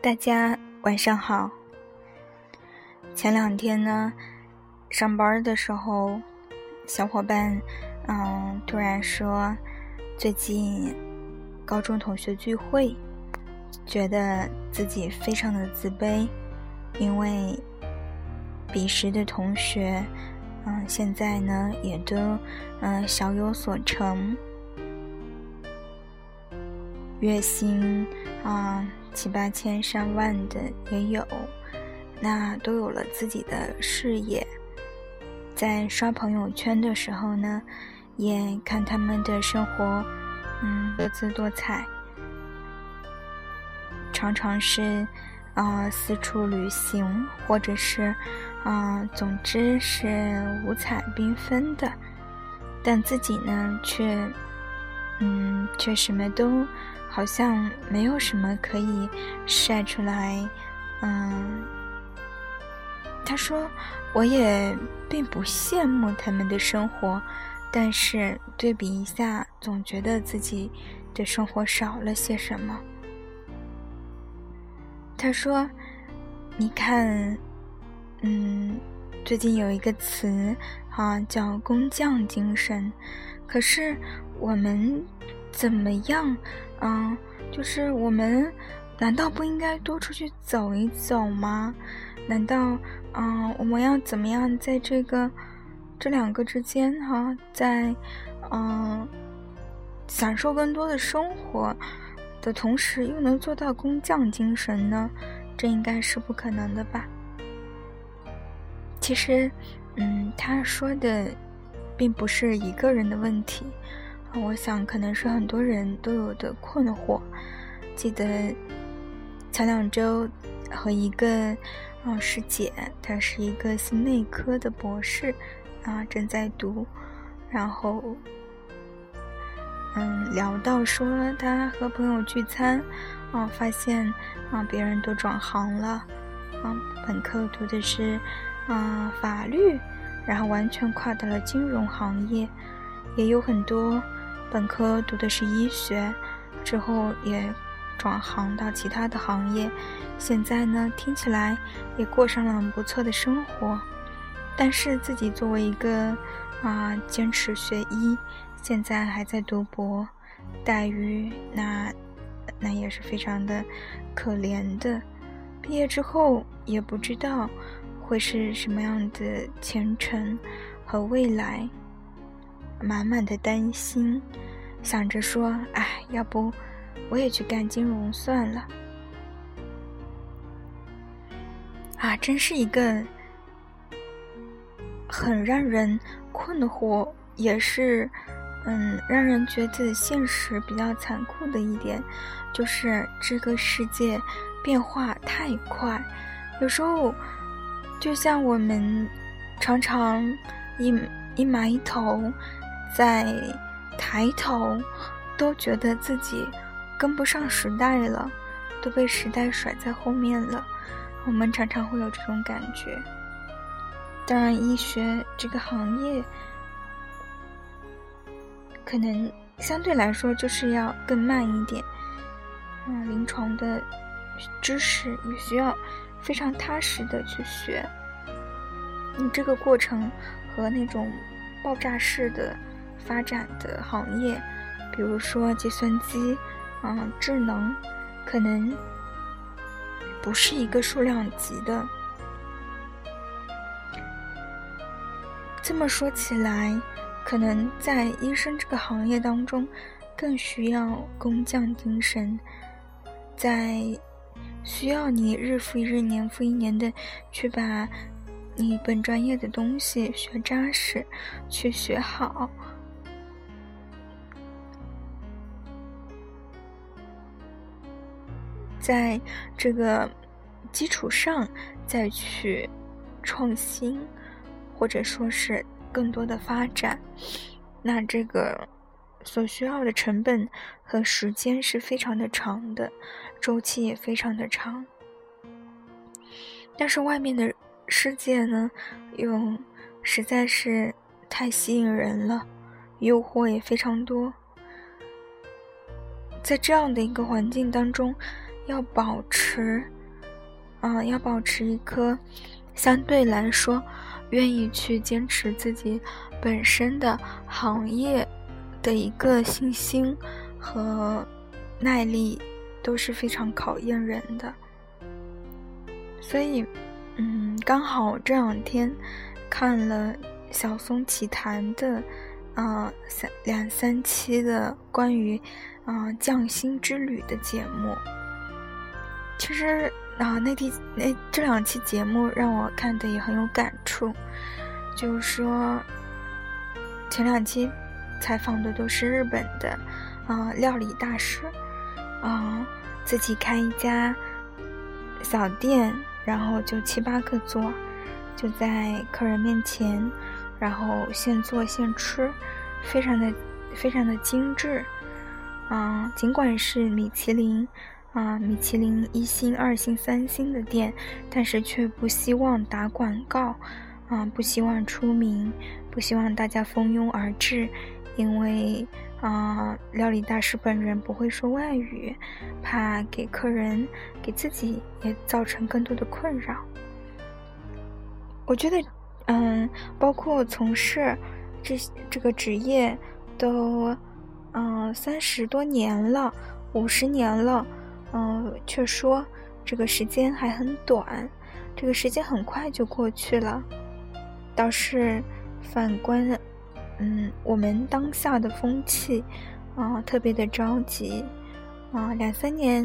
大家晚上好。前两天呢，上班的时候，小伙伴嗯突然说，最近高中同学聚会，觉得自己非常的自卑，因为彼时的同学，嗯现在呢也都嗯小有所成。月薪啊七八千上万的也有，那都有了自己的事业。在刷朋友圈的时候呢，也看他们的生活，嗯，多姿多彩，常常是啊四处旅行，或者是啊，总之是五彩缤纷的。但自己呢，却嗯，却什么都。好像没有什么可以晒出来，嗯，他说，我也并不羡慕他们的生活，但是对比一下，总觉得自己的生活少了些什么。他说，你看，嗯，最近有一个词啊，叫工匠精神，可是我们。怎么样？嗯，就是我们难道不应该多出去走一走吗？难道，嗯，我们要怎么样在这个这两个之间哈，在嗯享受更多的生活的同时，又能做到工匠精神呢？这应该是不可能的吧？其实，嗯，他说的并不是一个人的问题。我想可能是很多人都有的困惑。记得前两周和一个啊师姐，她是一个心内科的博士啊，正在读，然后嗯聊到说她和朋友聚餐啊，发现啊别人都转行了啊，本科读的是啊法律，然后完全跨到了金融行业，也有很多。本科读的是医学，之后也转行到其他的行业，现在呢听起来也过上了很不错的生活。但是自己作为一个啊坚持学医，现在还在读博，待遇那那也是非常的可怜的。毕业之后也不知道会是什么样的前程和未来。满满的担心，想着说：“哎，要不我也去干金融算了。”啊，真是一个很让人困惑，也是嗯，让人觉得现实比较残酷的一点，就是这个世界变化太快，有时候就像我们常常一一埋头。在抬头，都觉得自己跟不上时代了，都被时代甩在后面了。我们常常会有这种感觉。当然，医学这个行业可能相对来说就是要更慢一点。嗯，临床的知识也需要非常踏实的去学。你这个过程和那种爆炸式的。发展的行业，比如说计算机，啊，智能，可能不是一个数量级的。这么说起来，可能在医生这个行业当中，更需要工匠精神，在需要你日复一日、年复一年的去把你本专业的东西学扎实，去学好。在这个基础上再去创新，或者说是更多的发展，那这个所需要的成本和时间是非常的长的，周期也非常的长。但是外面的世界呢，又实在是太吸引人了，诱惑也非常多。在这样的一个环境当中。要保持，啊，要保持一颗相对来说愿意去坚持自己本身的行业的一个信心和耐力，都是非常考验人的。所以，嗯，刚好这两天看了小松奇谈的。啊，三两三期的关于啊匠心之旅的节目，其实啊那期那这两期节目让我看的也很有感触，就是说前两期采访的都是日本的啊料理大师，啊自己开一家小店，然后就七八个座，就在客人面前。然后现做现吃，非常的非常的精致，啊，尽管是米其林啊，米其林一星、二星、三星的店，但是却不希望打广告，啊，不希望出名，不希望大家蜂拥而至，因为啊，料理大师本人不会说外语，怕给客人给自己也造成更多的困扰。我觉得。嗯，包括从事这这个职业都嗯三十多年了，五十年了，嗯，却说这个时间还很短，这个时间很快就过去了。倒是反观，嗯，我们当下的风气啊，特别的着急啊，两三年，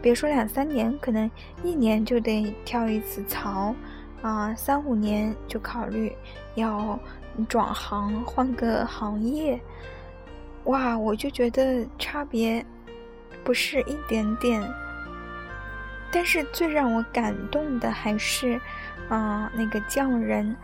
别说两三年，可能一年就得跳一次槽。啊，三五年就考虑要转行换个行业，哇，我就觉得差别不是一点点。但是最让我感动的还是，啊，那个匠人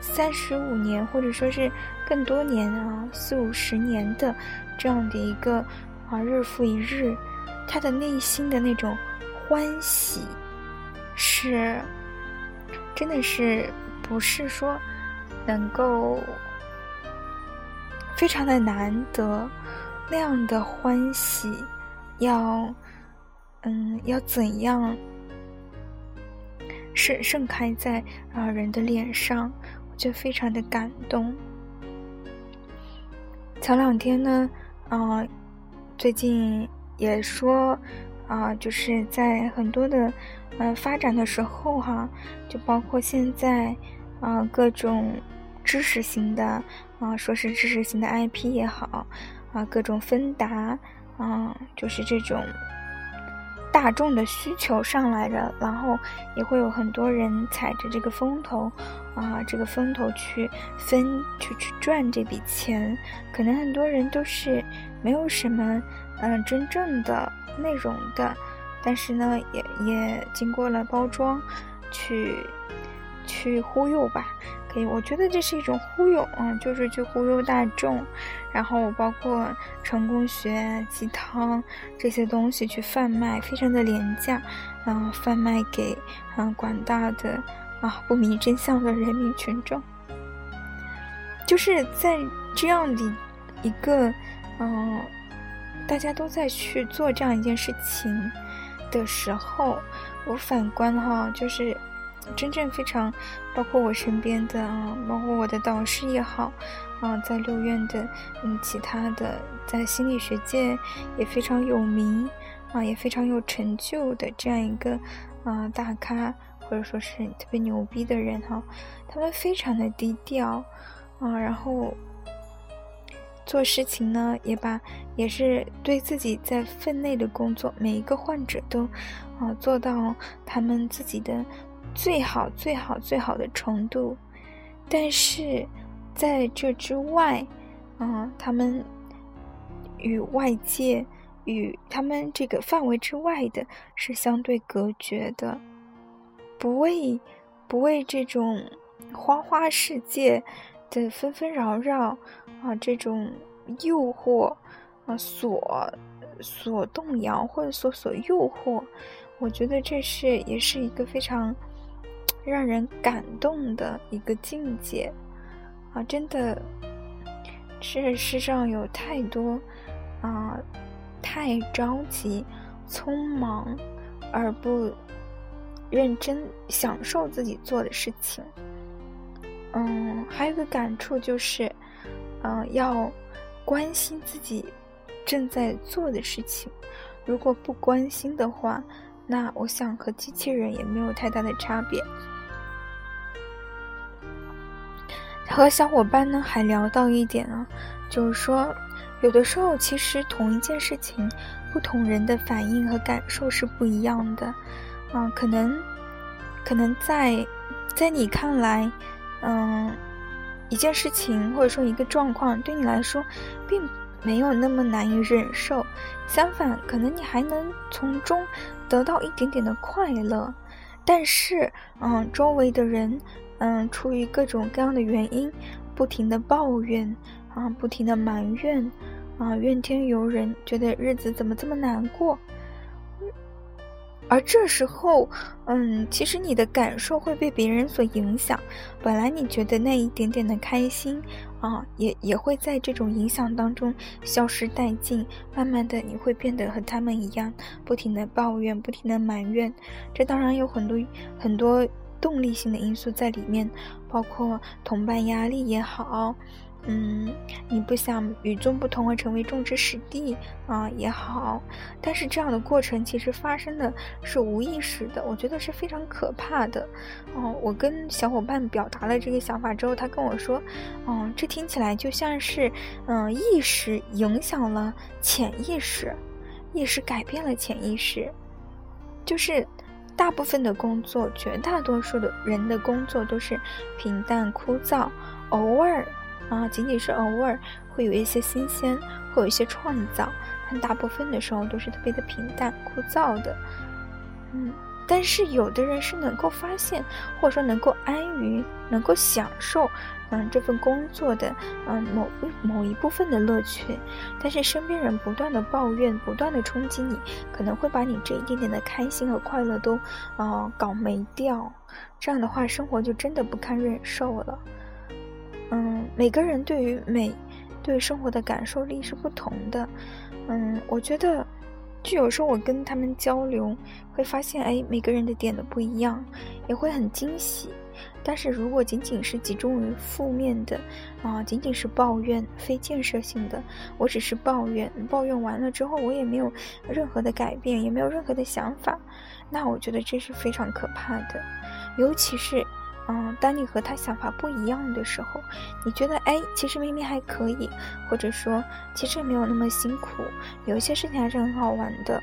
三十五年或者说是更多年啊，四五十年的这样的一个啊日复一日，他的内心的那种欢喜是。真的是不是说能够非常的难得那样的欢喜，要嗯要怎样盛盛开在啊人的脸上，我就非常的感动。前两天呢，啊最近也说啊就是在很多的。呃，发展的时候哈，就包括现在，啊，各种知识型的啊，说是知识型的 IP 也好，啊，各种芬达嗯，就是这种大众的需求上来了，然后也会有很多人踩着这个风头，啊，这个风头去分去去赚这笔钱，可能很多人都是没有什么嗯真正的内容的。但是呢，也也经过了包装，去去忽悠吧，可以，我觉得这是一种忽悠啊，就是去忽悠大众，然后包括成功学、鸡汤这些东西去贩卖，非常的廉价，啊，贩卖给啊广大的啊不明真相的人民群众，就是在这样的一个嗯，大家都在去做这样一件事情。的时候，我反观哈，就是真正非常，包括我身边的啊，包括我的导师也好，啊，在六院的嗯，其他的在心理学界也非常有名啊，也非常有成就的这样一个啊大咖，或者说是特别牛逼的人哈，他们非常的低调啊，然后。做事情呢，也把也是对自己在分内的工作，每一个患者都，啊，做到他们自己的最好、最好、最好的程度。但是在这之外，啊，他们与外界、与他们这个范围之外的是相对隔绝的，不为不为这种花花世界的纷纷扰扰。啊，这种诱惑啊，所所动摇或者所所诱惑，我觉得这是也是一个非常让人感动的一个境界啊！真的，是世上有太多啊，太着急匆忙而不认真享受自己做的事情。嗯，还有个感触就是，嗯，要关心自己正在做的事情。如果不关心的话，那我想和机器人也没有太大的差别。和小伙伴呢还聊到一点啊，就是说，有的时候其实同一件事情，不同人的反应和感受是不一样的。啊，可能，可能在在你看来。嗯，一件事情或者说一个状况对你来说，并没有那么难以忍受，相反，可能你还能从中得到一点点的快乐。但是，嗯，周围的人，嗯，出于各种各样的原因，不停的抱怨，啊，不停的埋怨，啊，怨天尤人，觉得日子怎么这么难过。而这时候，嗯，其实你的感受会被别人所影响。本来你觉得那一点点的开心，啊，也也会在这种影响当中消失殆尽。慢慢的，你会变得和他们一样，不停的抱怨，不停的埋怨。这当然有很多很多动力性的因素在里面，包括同伴压力也好。嗯，你不想与众不同而成为众矢之的啊也好，但是这样的过程其实发生的是无意识的，我觉得是非常可怕的。哦，我跟小伙伴表达了这个想法之后，他跟我说，嗯，这听起来就像是，嗯，意识影响了潜意识，意识改变了潜意识，就是大部分的工作，绝大多数的人的工作都是平淡枯燥，偶尔。啊，仅仅是偶尔会有一些新鲜，会有一些创造，但大部分的时候都是特别的平淡、枯燥的。嗯，但是有的人是能够发现，或者说能够安于、能够享受，嗯，这份工作的，嗯，某一某一部分的乐趣。但是身边人不断的抱怨、不断的冲击你，可能会把你这一点点的开心和快乐都，啊，搞没掉。这样的话，生活就真的不堪忍受了。嗯，每个人对于美，对生活的感受力是不同的。嗯，我觉得，就有时候我跟他们交流，会发现，哎，每个人的点都不一样，也会很惊喜。但是如果仅仅是集中于负面的，啊，仅仅是抱怨，非建设性的，我只是抱怨，抱怨完了之后，我也没有任何的改变，也没有任何的想法，那我觉得这是非常可怕的，尤其是。嗯，当你和他想法不一样的时候，你觉得哎，其实明明还可以，或者说其实也没有那么辛苦，有一些事情还是很好玩的，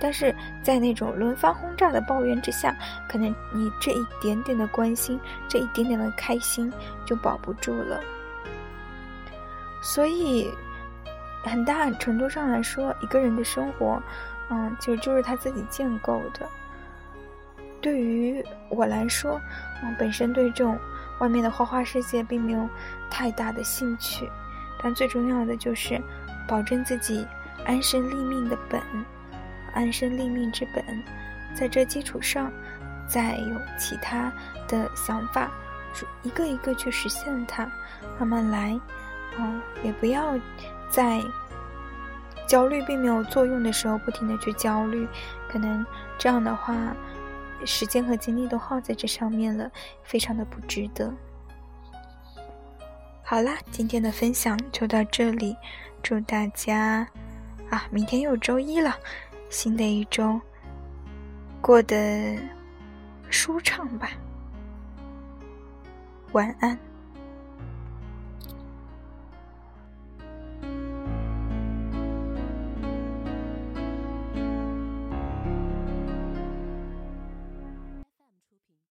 但是在那种轮番轰炸的抱怨之下，可能你这一点点的关心，这一点点的开心就保不住了。所以，很大程度上来说，一个人的生活，嗯，就就是他自己建构的。对于我来说，我，本身对这种外面的花花世界并没有太大的兴趣，但最重要的就是保证自己安身立命的本，安身立命之本，在这基础上，再有其他的想法，一个一个去实现它，慢慢来，嗯，也不要在焦虑并没有作用的时候不停的去焦虑，可能这样的话。时间和精力都耗在这上面了，非常的不值得。好啦，今天的分享就到这里，祝大家啊，明天又周一了，新的一周过得舒畅吧，晚安。